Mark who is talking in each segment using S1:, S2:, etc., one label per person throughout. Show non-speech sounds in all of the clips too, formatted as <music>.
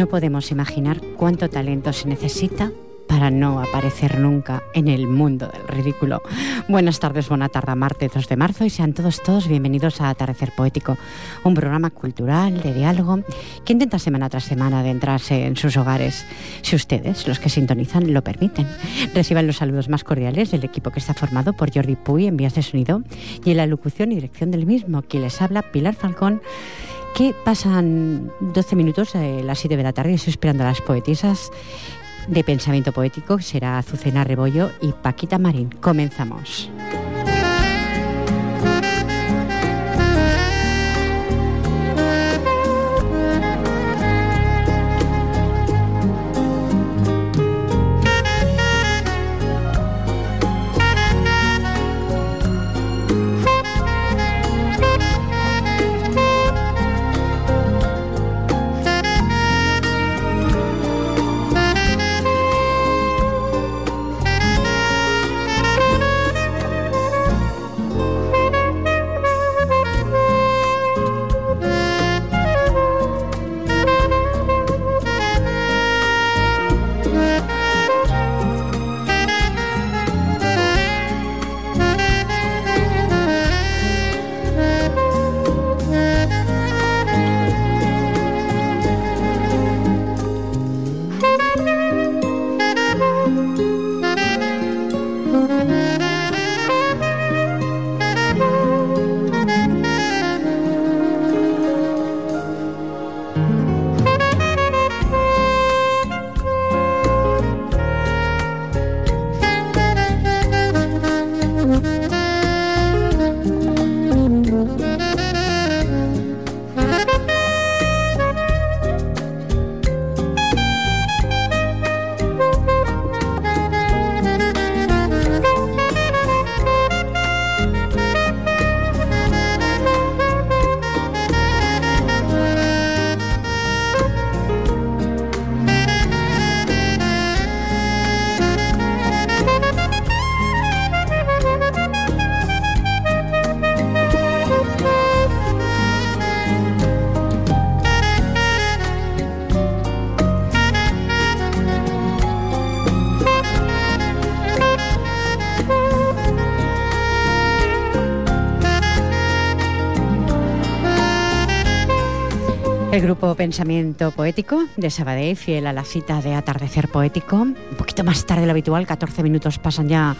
S1: No podemos imaginar cuánto talento se necesita para no aparecer nunca en el mundo del ridículo. Buenas tardes, buena tarde, martes 2 de marzo y sean todos, todos bienvenidos a Atardecer Poético, un programa cultural de diálogo que intenta semana tras semana adentrarse en sus hogares, si ustedes, los que sintonizan, lo permiten. Reciban los saludos más cordiales del equipo que está formado por Jordi Puy en vías de sonido y en la locución y dirección del mismo, quien les habla, Pilar Falcón que pasan 12 minutos de las 7 de la tarde. Estoy esperando a las poetisas de pensamiento poético, que será Azucena Rebollo y Paquita Marín. Comenzamos. El grupo Pensamiento Poético de Sabadell, fiel a la cita de atardecer poético. Un poquito más tarde de lo habitual, 14 minutos pasan ya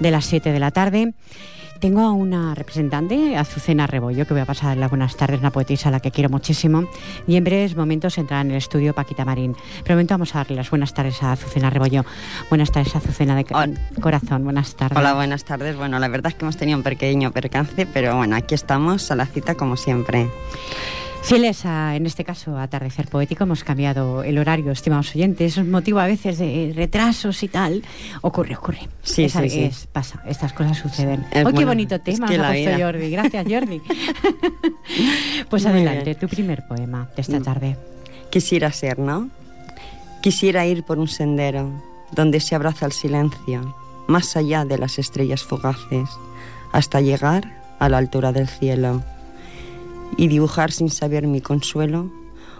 S1: de las 7 de la tarde. Tengo a una representante, Azucena Rebollo, que voy a pasar las buenas tardes, una poetisa a la que quiero muchísimo. Y en breves momentos entrará en el estudio Paquita Marín. Pero momento vamos a darle las buenas tardes a Azucena Rebollo. Buenas tardes, Azucena de
S2: Hola.
S1: corazón. Buenas tardes.
S2: Hola, buenas tardes. Bueno, la verdad es que hemos tenido un pequeño percance, pero bueno, aquí estamos a la cita como siempre.
S1: Fieles a, en este caso, a Atardecer Poético, hemos cambiado el horario, estimados oyentes. Es motivo a veces de retrasos y tal. Ocurre, ocurre.
S2: Sí,
S1: es,
S2: sí, sí.
S1: es- pasa, estas cosas suceden.
S2: Es
S1: ¡Oh, qué
S2: bueno,
S1: bonito
S2: es
S1: tema!
S2: que
S1: ha puesto
S2: vida.
S1: Jordi. Gracias, Jordi. <laughs> pues
S2: Muy
S1: adelante,
S2: bien.
S1: tu primer poema de esta
S2: Mm.
S1: tarde.
S2: Quisiera ser, ¿no? Quisiera ir por un sendero donde se abraza el silencio, más allá de las estrellas fugaces, hasta llegar a la altura del cielo y dibujar sin saber mi consuelo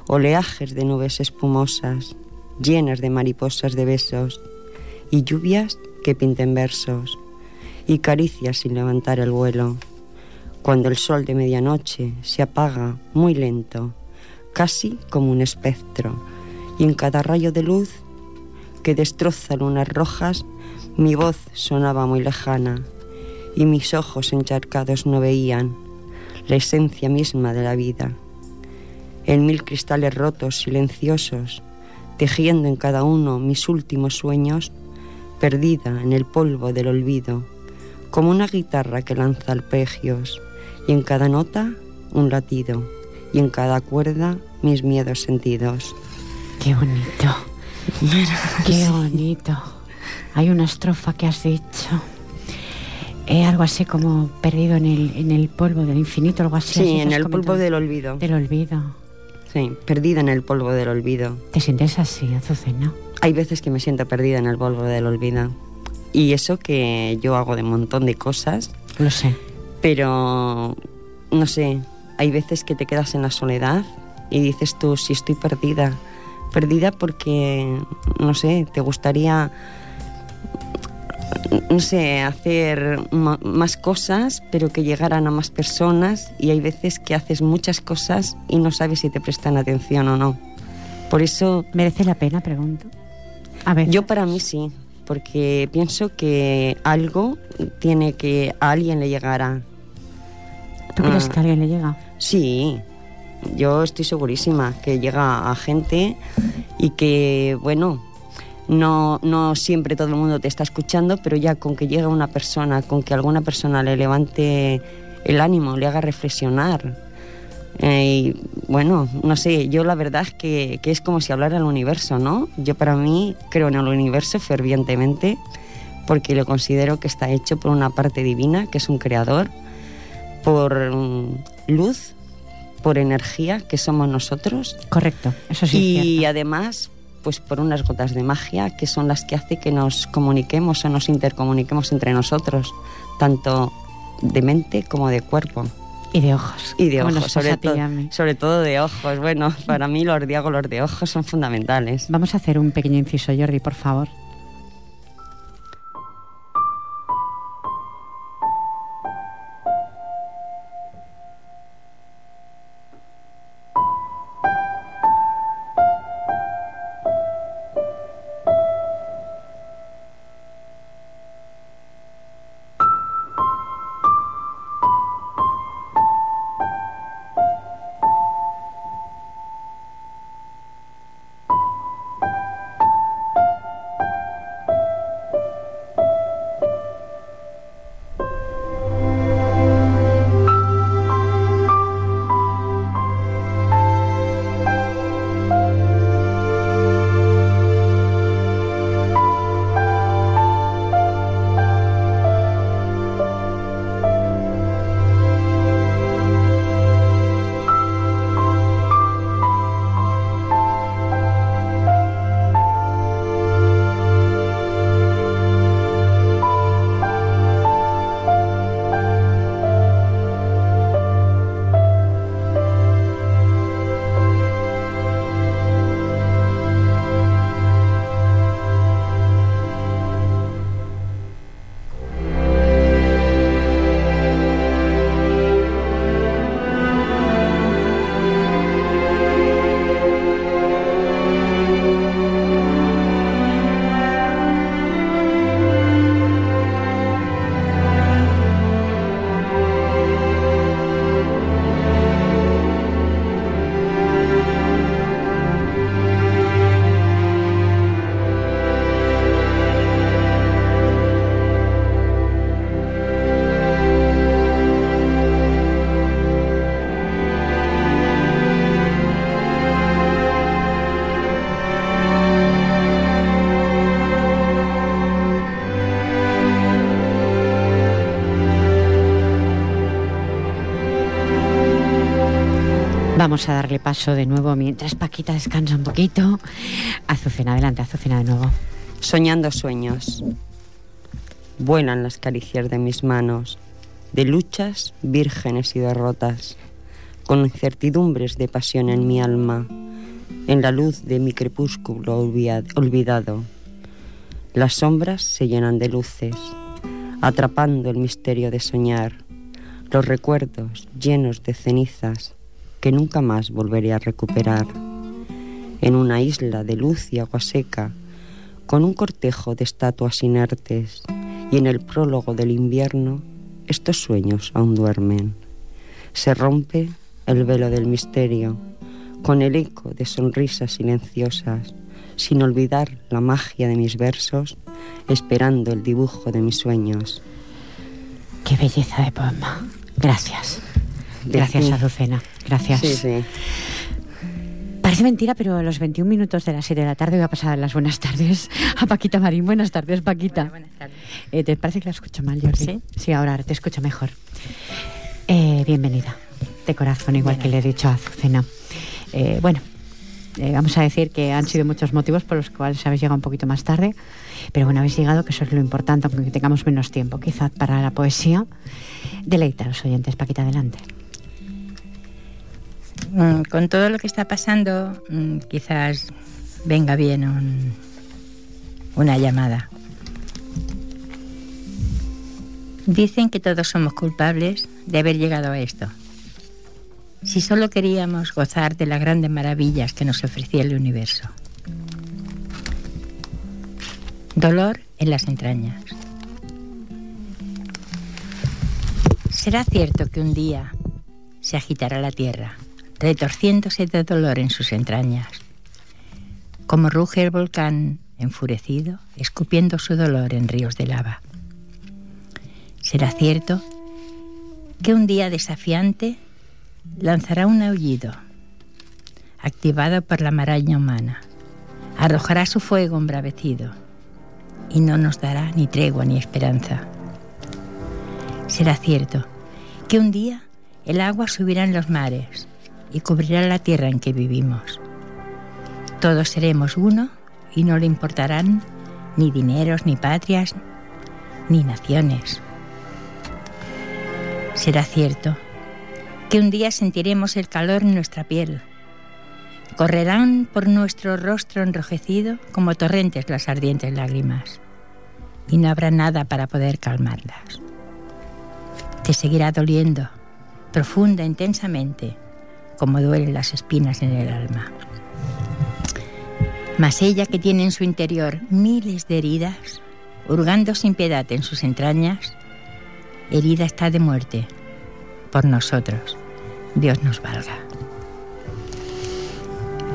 S2: oleajes de nubes espumosas, llenas de mariposas de besos y lluvias que pinten versos y caricias sin levantar el vuelo. Cuando el sol de medianoche se apaga muy lento, casi como un espectro, y en cada rayo de luz que destroza lunas rojas, mi voz sonaba muy lejana, y mis ojos encharcados no veían la esencia misma de la vida. en mil cristales rotos, silenciosos, tejiendo en cada uno mis últimos sueños, perdida en el polvo del olvido, como una guitarra que lanza arpegios, y en cada nota un latido, y en cada cuerda mis miedos sentidos.
S1: Qué bonito. Qué bonito. Hay una estrofa que has dicho. Eh, algo así como perdido en el, en el polvo del infinito, algo así.
S2: Sí, en el polvo del olvido.
S1: Del olvido.
S2: Sí, perdida en el polvo del olvido.
S1: ¿Te sientes así, Azucena?
S2: Hay veces que me siento perdida en el polvo del olvido. Y eso que yo hago de un montón de cosas.
S1: Lo sé.
S2: Pero, no sé, hay veces que te quedas en la soledad y dices tú, si estoy perdida. Perdida porque, no sé, te gustaría no sé, hacer más cosas, pero que llegaran a más personas y hay veces que haces muchas cosas y no sabes si te prestan atención o no. Por eso...
S1: ¿Merece la pena, pregunto?
S2: A ver. Yo para mí sí, porque pienso que algo tiene que a alguien le llegará.
S1: ¿Tú crees ah. que a alguien le llega?
S2: Sí, yo estoy segurísima que llega a gente y que, bueno, no, no siempre todo el mundo te está escuchando, pero ya con que llegue una persona, con que alguna persona le levante el ánimo, le haga reflexionar. Eh, y bueno, no sé, yo la verdad es que, que, es como si hablara al universo, ¿no? Yo para mí creo en el universo fervientemente porque lo considero que está hecho por una parte divina, que es un creador, por mm, luz, por energía, que somos nosotros.
S1: Correcto, eso sí.
S2: Y además pues por unas gotas de magia que son las que hace que nos comuniquemos o nos intercomuniquemos entre nosotros, tanto de mente como de cuerpo.
S1: Y de ojos.
S2: Y de ojos, sobre, sobre todo de ojos. Bueno, para mí los diágolos de ojos son fundamentales.
S1: Vamos a hacer un pequeño inciso, Jordi, por favor. Vamos a darle paso de nuevo mientras Paquita descansa un poquito. Azucena, adelante, Azucena de nuevo.
S2: Soñando sueños. Vuelan las caricias de mis manos, de luchas vírgenes y derrotas, con incertidumbres de pasión en mi alma, en la luz de mi crepúsculo olvidado. Las sombras se llenan de luces, atrapando el misterio de soñar, los recuerdos llenos de cenizas que nunca más volveré a recuperar. En una isla de luz y agua seca, con un cortejo de estatuas inertes, y en el prólogo del invierno, estos sueños aún duermen. Se rompe el velo del misterio, con el eco de sonrisas silenciosas, sin olvidar la magia de mis versos, esperando el dibujo de mis sueños.
S1: Qué belleza de poema. Gracias. Gracias, Azucena. Gracias.
S2: Sí, sí.
S1: Parece mentira, pero a los 21 minutos de las 7 de la tarde voy a pasar las buenas tardes <laughs> a Paquita Marín. Buenas tardes, Paquita.
S3: buenas tardes.
S1: Eh, ¿Te parece que la escucho mal, Jordi?
S3: ¿Sí?
S1: Sí, ahora te escucho mejor. Eh, bienvenida, de corazón, igual que le he dicho a Azucena. Eh, bueno, eh, vamos a decir que han sido muchos motivos por los cuales habéis llegado un poquito más tarde, pero bueno, habéis llegado, que eso es lo importante, aunque tengamos menos tiempo, quizás para la poesía. Deleita a los oyentes, Paquita, adelante.
S3: Mm, Con todo lo que está pasando, mm, quizás venga bien un- una llamada. Dicen que todos somos culpables de haber llegado a esto. Si solo queríamos gozar de las grandes maravillas que nos ofrecía el universo. Dolor en las entrañas. ¿Será cierto que un día se agitará la tierra, retorciéndose de dolor en sus entrañas? Como ruge el volcán enfurecido, escupiendo su dolor en ríos de lava. ¿Será cierto que un día desafiante lanzará un aullido, activado por la maraña humana, arrojará su fuego embravecido y no nos dará ni tregua ni esperanza? Será cierto que un día el agua subirá en los mares y cubrirá la tierra en que vivimos. Todos seremos uno y no le importarán ni dineros, ni patrias, ni naciones. Será cierto que un día sentiremos el calor en nuestra piel. Correrán por nuestro rostro enrojecido como torrentes las ardientes lágrimas y no habrá nada para poder calmarlas te seguirá doliendo, profunda, intensamente, como duelen las espinas en el alma. Mas ella que tiene en su interior miles de heridas, hurgando sin piedad en sus entrañas, herida está de muerte por nosotros. Dios nos valga.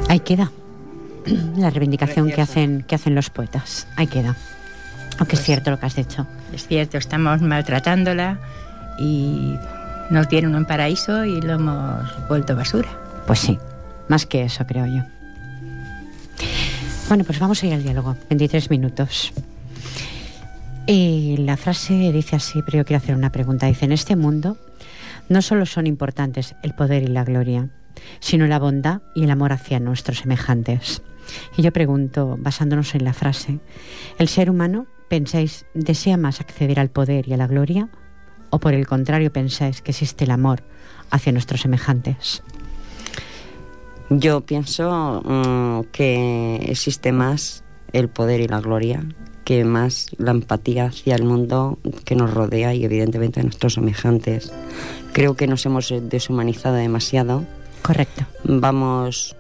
S1: Ahí queda la reivindicación que hacen, que hacen los poetas. Ahí queda. Aunque es
S3: Pues-
S1: cierto lo que has dicho.
S3: Es cierto, estamos maltratándola y nos dieron un paraíso y lo hemos vuelto basura.
S1: Pues sí, más que eso, creo yo. Bueno, pues vamos a ir al diálogo. 23 minutos. Y la frase dice así, pero yo quiero hacer una pregunta. Dice, en este mundo no solo son importantes el poder y la gloria, sino la bondad y el amor hacia nuestros semejantes. Y yo pregunto, basándonos en la frase, ¿el ser humano, pensáis, desea más acceder al poder y a la gloria? ¿O por el contrario pensáis que existe el amor hacia nuestros semejantes?
S2: Yo pienso mm, que existe más el poder y la gloria que más la empatía hacia el mundo que nos rodea y evidentemente a nuestros semejantes. Creo que nos hemos deshumanizado demasiado.
S1: Correcto.
S2: Vamos,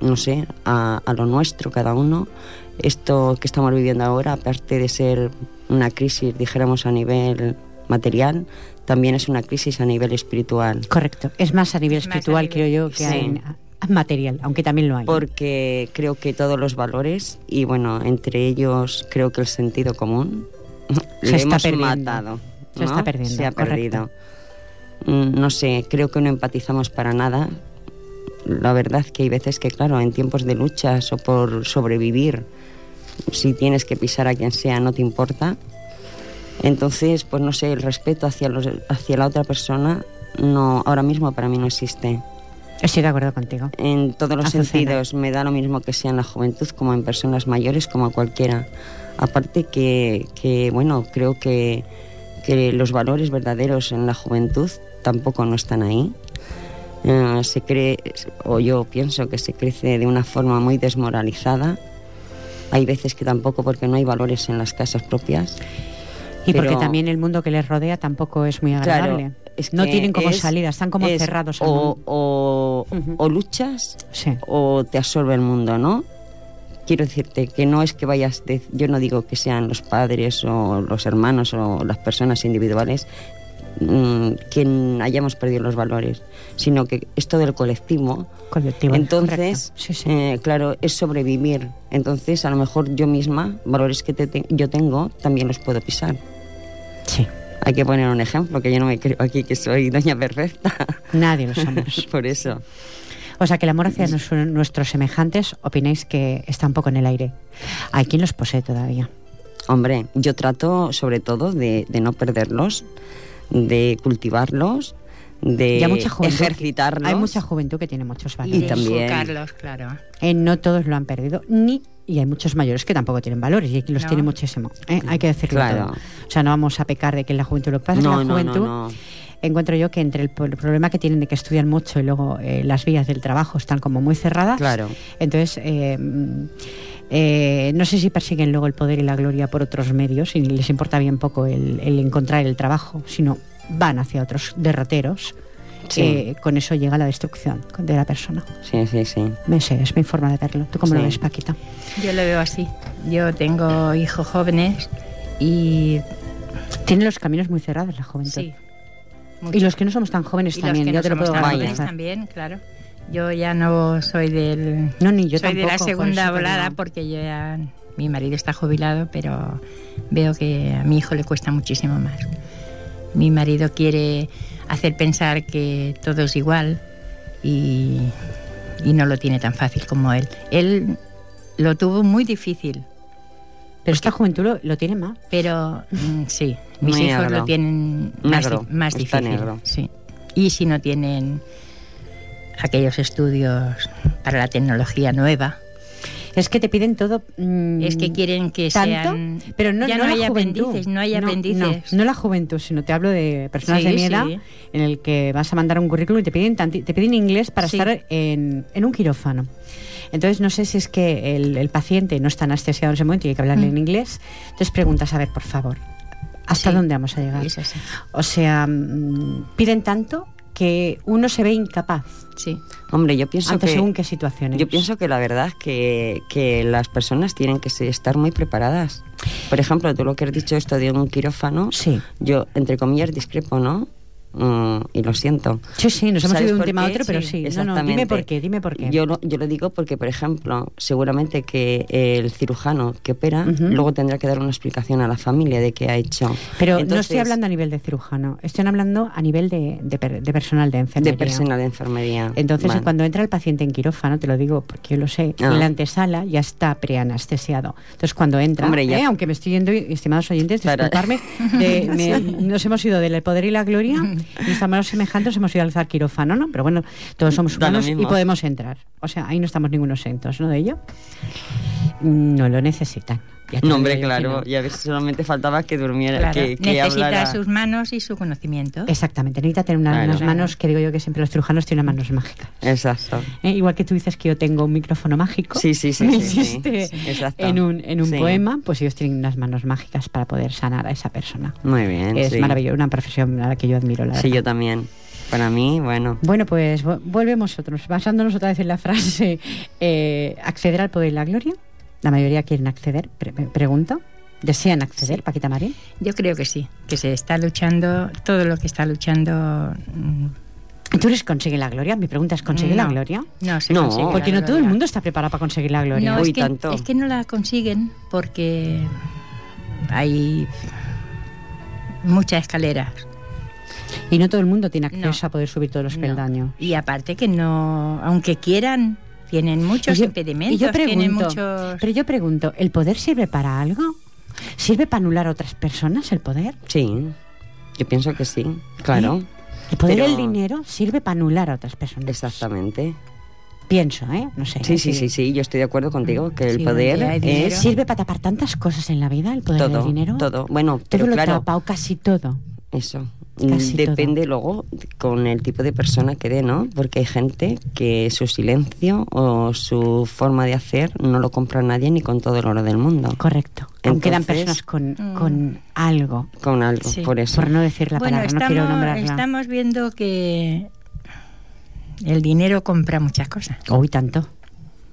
S2: no sé, a, a lo nuestro cada uno. Esto que estamos viviendo ahora, aparte de ser una crisis, dijéramos, a nivel material, también es una crisis a nivel espiritual.
S1: Correcto. Es más a nivel
S3: Es más a
S1: espiritual,
S3: nivel-
S1: creo yo, que
S2: Sí.
S1: en- a- material, aunque también lo hay.
S2: porque creo que todos los valores y bueno, entre ellos creo que el sentido común
S1: Se
S2: le
S1: está
S2: hemos
S1: perdiendo.
S2: matado.
S1: Se
S2: ¿no?
S1: está perdiendo,
S2: Se ha
S1: correcto.
S2: perdido. Mm, No sé, creo que no empatizamos para nada. La verdad que hay veces que, claro, en tiempos de luchas o por sobrevivir, si tienes que pisar a quien sea, no te importa. Entonces, pues no sé, el respeto hacia, los, hacia la otra persona no, ahora mismo para mí no existe
S1: Estoy de acuerdo contigo.
S2: en todos los
S1: Azucena.
S2: sentidos. Me da lo mismo que sea en la juventud como en personas mayores, como cualquiera. Aparte que, que, bueno, creo que, que los valores verdaderos en la juventud tampoco no están ahí. Eh, se cree, o yo pienso que se crece de una forma muy desmoralizada. Hay veces que tampoco porque no hay valores en las casas propias.
S1: Y porque también el mundo que les rodea tampoco es muy
S2: Claro,
S1: agradable.
S2: es
S1: no tienen como
S2: es-
S1: salida, están como
S2: es
S1: cerrados al
S2: O,
S1: mundo.
S2: o, luchas
S1: Sí.
S2: o te absorbe el mundo, ¿no? Quiero decirte que no es que vayas, de- yo no digo que sean los padres o los hermanos o las personas individuales, mm, que hayamos perdido los valores, sino que es todo el colectivo.
S1: Colectivo,
S2: Entonces,
S1: correcto. Sí, sí.
S2: eh, claro, es sobrevivir. Entonces, a lo mejor yo misma, valores que te- te- yo tengo, también los puedo pisar.
S1: Sí.
S2: Hay que poner un ejemplo, que yo no me creo aquí que soy doña perfecta.
S1: Nadie lo somos. <laughs>
S2: Por eso.
S1: O sea que el amor hacia nuestros semejantes, opináis que está un poco en el aire. Hay quien los posee todavía.
S2: Hombre, yo trato sobre todo de, de no perderlos, de cultivarlos, de
S1: Y hay mucha juventud que-
S2: ejercitarlos.
S1: Hay mucha juventud que tiene muchos
S2: Y
S1: valores.
S2: también-
S3: Carlos, claro.
S1: Eh, no todos lo han perdido, ni y hay muchos mayores que tampoco tienen valores y aquí los
S3: No.
S1: tiene muchísimo. ¿eh? Hay que decirlo
S2: Claro.
S1: todo. O sea, no vamos a pecar de que en la juventud lo que pasa es que
S2: No,
S1: la juventud
S2: no, no.
S1: encuentro yo que entre el, problema que tienen de que estudian mucho y luego eh, las vías del trabajo están como muy cerradas.
S2: Claro.
S1: Entonces, eh, mm, eh, no sé si persiguen luego el poder y la gloria por otros medios y les importa bien poco el, el encontrar el trabajo, sino van hacia otros derroteros.
S2: Sí.
S1: que con eso llega la destrucción de la persona.
S2: Sí, sí, sí.
S1: Me sé, es mi forma de verlo. ¿Tú cómo lo
S2: Sí.
S1: ves, Paquita?
S3: Yo lo veo así. Yo tengo hijos jóvenes y
S1: Tiene los caminos muy cerrados la juventud.
S3: sí.
S1: Y los que no somos tan jóvenes
S3: Y los
S1: también,
S3: que
S1: yo
S3: no
S1: te lo puedo
S3: tan jóvenes también, claro. Yo ya no soy del
S1: No, ni yo
S3: soy de la
S1: tampoco,
S3: segunda volada porque yo ya mi marido está jubilado, pero veo que a mi hijo le cuesta muchísimo más. Mi marido quiere hacer pensar que todo es igual y, y no lo tiene tan fácil como él. Él lo tuvo muy difícil,
S1: Pero esta juventud lo, lo tiene más.
S3: pero mm, sí, mis
S2: Muy
S3: hijos
S2: negro.
S3: lo tienen más,
S2: Negro,
S3: di- más
S2: está
S3: difícil.
S2: negro.
S3: Sí. Y si no tienen aquellos estudios para la tecnología nueva,
S1: Es que te piden todo. mm,
S3: es que quieren que
S1: tanto,
S3: sean
S1: pero no,
S3: ya
S1: no
S3: hay aprendices, no hay aprendices.
S1: No, no la juventud, sino te hablo de personas
S3: Sí,
S1: de mi edad
S3: sí.
S1: en el que vas a mandar un currículum y te piden, te piden inglés para
S3: Sí.
S1: estar en, en un quirófano. Entonces no sé si es que el, el paciente no está anestesiado en ese momento y hay que hablarle
S3: Mm.
S1: en inglés. Entonces preguntas, a ver, por favor, ¿hasta
S3: Sí.
S1: dónde vamos a llegar? O sea, mm, piden tanto que uno se ve incapaz
S3: Sí.
S2: Hombre, yo pienso
S1: ante
S2: que...
S1: según qué situaciones.
S2: Yo pienso que la verdad es que, que las personas tienen que estar muy preparadas. Por ejemplo, tú lo que has dicho esto de un quirófano,
S1: Sí.
S2: yo, entre comillas, discrepo, ¿no? Mm, y lo siento.
S1: Sí, sí, nos hemos
S2: ¿Sabes
S1: ido de un tema a otro, pero sí. No, no, dime por qué, dime por qué.
S2: Yo lo, yo lo digo porque, por ejemplo, seguramente que el cirujano que opera luego tendrá que dar una explicación a la familia de qué ha hecho.
S1: Pero no estoy hablando a nivel de cirujano, estoy hablando a nivel de, de per- de personal de enfermería.
S2: de personal de enfermería.
S1: Entonces,
S2: Vale.
S1: cuando entra el paciente en quirófano, te lo digo porque yo lo sé,
S2: Ah.
S1: en la antesala ya está preanestesiado. Entonces, cuando entra,
S2: Hombre, ya-
S1: ¿eh? aunque me estoy yendo, estimados oyentes, disculparme, de- me- <laughs> nos hemos ido del poder y la gloria <laughs> y estamos semejantes, hemos ido al zar quirófano, ¿no? Pero bueno, todos somos humanos y podemos entrar. O sea, ahí no estamos ninguno exentos, ¿no? De ello. No lo necesitan.
S2: No, hombre, claro.
S1: no.
S2: Y a veces solamente faltaba que durmiera,
S3: Claro.
S2: que, que
S3: Necesita
S2: hablara.
S3: sus manos y su conocimiento.
S1: Exactamente, necesita tener una-
S2: Claro.
S1: unas manos que digo yo que siempre los cirujanos tienen unas manos mágicas.
S2: Exacto.
S1: ¿eh? Igual que tú dices que yo tengo un micrófono mágico.
S2: Sí, sí, sí, sí, sí. exacto.
S1: en un, en un
S2: Sí.
S1: poema, pues ellos tienen unas manos mágicas para poder sanar a esa persona.
S2: Muy bien.
S1: es
S2: sí.
S1: maravilloso, una profesión a la que yo admiro, la
S2: Sí,
S1: verdad.
S2: yo también. Para mí, bueno.
S1: Bueno, pues vo- volvemos otros, basándonos otra vez en la frase eh, acceder al poder y la gloria. La mayoría quieren acceder, pre- pregunto. ¿Desean acceder,
S3: Sí.
S1: Paquita Marín?
S3: Yo creo que sí, que se está luchando, todo lo que está luchando. mm,
S1: ¿Tú eres consigue la gloria? Mi pregunta es, ¿consigue la
S3: No.
S1: gloria?
S3: No, se
S2: No,
S3: consigue la
S1: Porque no todo el mundo está preparado para conseguir la gloria.
S3: No,
S2: Uy,
S3: es que,
S2: tanto.
S3: es que no la consiguen porque hay muchas escaleras.
S1: Y no todo el mundo tiene acceso
S3: No.
S1: a poder subir todos los
S3: No.
S1: peldaños.
S3: Y aparte que no, aunque quieran, tienen muchos
S1: Y yo-
S3: impedimentos,
S1: y yo
S3: tienen
S1: pregunto,
S3: muchos...
S1: Pero yo pregunto, ¿el poder sirve para algo? ¿Sirve para anular a otras personas el poder?
S2: Sí. Yo pienso que sí. Claro.
S1: ¿El poder
S2: Pero-
S1: del dinero sirve para anular a otras personas?
S2: Exactamente.
S1: Pienso, ¿eh? No sé.
S2: Sí, sí,
S1: así.
S2: sí, sí. Yo estoy de acuerdo contigo que el
S3: Sí,
S2: poder es
S1: ¿Sirve para tapar tantas cosas en la vida el poder
S2: todo.
S1: del dinero?
S2: Todo. Bueno,
S1: Todo
S2: pero
S1: lo
S2: claro,
S1: tapa o casi todo.
S2: eso.
S1: Casi
S2: Depende luego con el tipo de persona que dé, ¿no? Porque hay gente que su silencio o su forma de hacer no lo compra nadie ni con todo el oro del mundo.
S1: Correcto. Aunque quedan
S2: Entonces-
S1: personas con,
S3: Mm.
S1: con algo,
S2: Con algo,
S3: Sí.
S2: por eso.
S1: por no decir la
S3: bueno,
S1: palabra, no quiero nombrarla.
S3: estamos viendo que el dinero compra muchas cosas.
S1: Uy, tanto.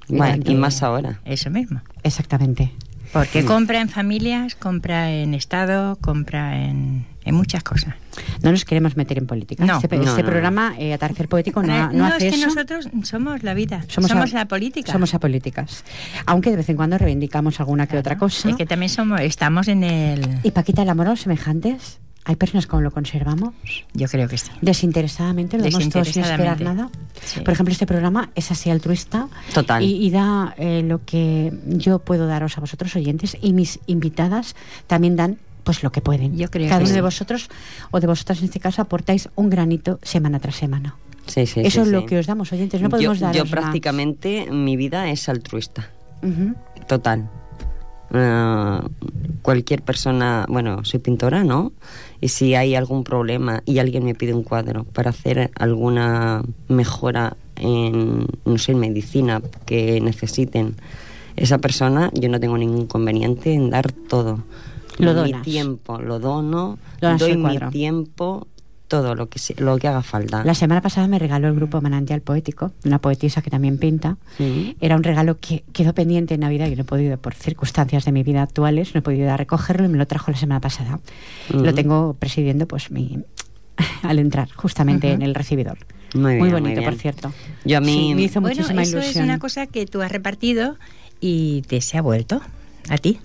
S2: Bueno, y más ahora.
S3: Eso mismo.
S1: Exactamente.
S3: Porque
S2: Mm.
S3: compra en familias, compra en Estado, compra en muchas cosas.
S1: No nos queremos meter en política.
S3: No.
S1: este,
S2: No,
S1: este
S2: no,
S1: programa, eh, Atardecer Poético, no, no hace
S3: es que
S1: eso.
S3: nosotros somos la vida,
S1: Somos
S3: somos,
S1: a-
S3: la política.
S1: Somos apolíticas. Aunque de vez en cuando reivindicamos alguna que otra cosa.
S3: Es que también somos, estamos en el...
S1: ¿Y Paquita, el amor a los semejantes? ¿Hay personas como lo conservamos?
S3: Yo creo que sí.
S1: Desinteresadamente, lo damos todo sin esperar
S3: Desinteresadamente.
S1: nada.
S3: Sí.
S1: Por ejemplo, este programa es así altruista
S2: Total.
S1: y, y da eh, lo que yo puedo daros a vosotros oyentes y mis invitadas también dan pues lo que pueden.
S3: Yo creo
S1: Cada
S3: que
S1: uno de vosotros o de vosotras en este caso aportáis un granito semana tras semana.
S2: Sí, sí,
S1: Eso
S2: sí,
S1: es lo
S2: sí.
S1: que os damos, oyentes. No podemos
S2: yo,
S1: daros
S2: yo
S1: más.
S2: prácticamente, mi vida es altruista. Total. Ah, cualquier persona, bueno, soy pintora, ¿no? Y si hay algún problema y alguien me pide un cuadro para hacer alguna mejora en, no sé, en medicina que necesiten, esa persona, yo no tengo ningún inconveniente en dar todo.
S1: Lo
S2: mi
S1: donas.
S2: tiempo, lo dono,
S1: Donas
S2: doy mi tiempo, todo lo que, se- lo que haga falta.
S1: La semana pasada me regaló el grupo Manantial Poético, una poetisa que también pinta.
S2: Sí.
S1: Era un regalo que quedó pendiente en Navidad y no he podido, por circunstancias de mi vida actuales, no he podido ir a recogerlo y me lo trajo la semana pasada. Lo tengo presidiendo pues mi <laughs> al entrar justamente en el recibidor.
S2: Muy bien, muy
S1: bonito,
S2: bien.
S1: por cierto.
S2: Yo a mí-
S1: Sí, me hizo
S3: Bueno,
S1: muchísima
S3: eso
S1: ilusión.
S3: es una cosa que tú has repartido y te se ha vuelto a ti.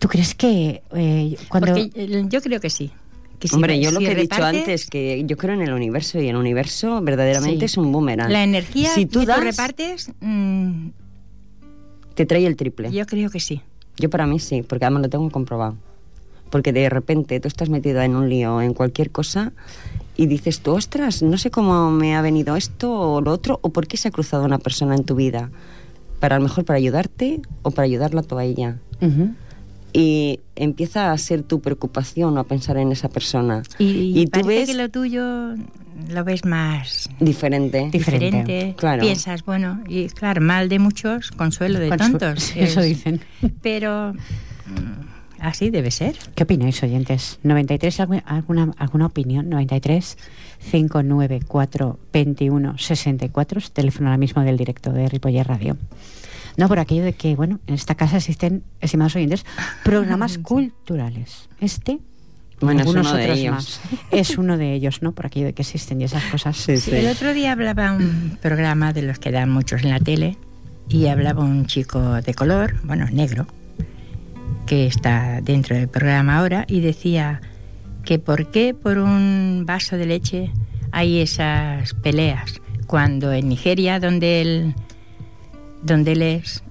S1: ¿Tú crees que eh, cuando
S3: Porque eh, yo creo que sí. que si-
S2: Hombre, yo lo que he dicho antes, que yo creo en el universo y el universo verdaderamente
S3: Sí.
S2: es un boomerang.
S3: La energía
S2: si tú
S3: que
S2: das,
S3: tú repartes, mm,
S2: te trae el triple.
S3: yo creo que sí.
S2: Yo para mí sí, porque además lo tengo comprobado. Porque de repente tú estás metida en un lío, en cualquier cosa, y dices tú, ostras, no sé cómo me ha venido esto o lo otro, o por qué se ha cruzado una persona en tu vida. Para a lo mejor para ayudarte o para ayudarla tú a ella.
S1: Ujú.
S2: Y empieza a ser tu preocupación o a pensar en esa persona.
S3: Y,
S2: Y tú
S3: parece
S2: ves-
S3: que lo tuyo lo ves más
S2: Diferente.
S1: Dif- Diferente.
S3: diferente.
S2: Claro.
S3: Piensas, bueno, y claro, mal de muchos, consuelo de
S1: Consu-
S3: tontos. <laughs>
S1: Eso
S3: Es-
S1: dicen.
S3: Pero mm, así debe ser.
S1: ¿Qué opináis, oyentes? 93, algu- alguna, alguna opinión? 93 594 21 64, es el teléfono ahora mismo del directo de Ripoller Radio. No, por aquello de que, bueno, en esta casa existen, estimados oyentes, programas <laughs> culturales. Este,
S2: Bueno, es
S1: algunos
S2: uno de
S1: otros
S2: ellos.
S1: más. Es uno de ellos, ¿no? Por aquello de que existen y esas cosas.
S2: Sí,
S3: Sí, El otro día hablaba un programa de los que dan muchos en la tele y hablaba un chico de color, bueno, negro, que está dentro del programa ahora y decía que por qué por un vaso de leche hay esas peleas cuando en Nigeria donde él donde él es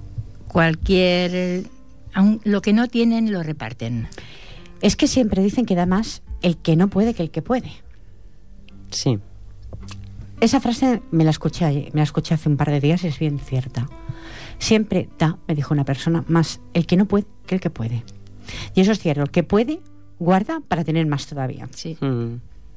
S3: cualquier aun- lo que no tienen lo reparten.
S1: Es que siempre dicen que da más el que no puede que el que puede.
S2: Sí.
S1: Esa frase me la escuché ayer- me la escuché hace un par de días y es bien cierta. Siempre da, me dijo una persona, más el que no puede que el que puede. Y eso es cierto, el que puede guarda para tener más todavía.
S3: Sí.
S2: Mm.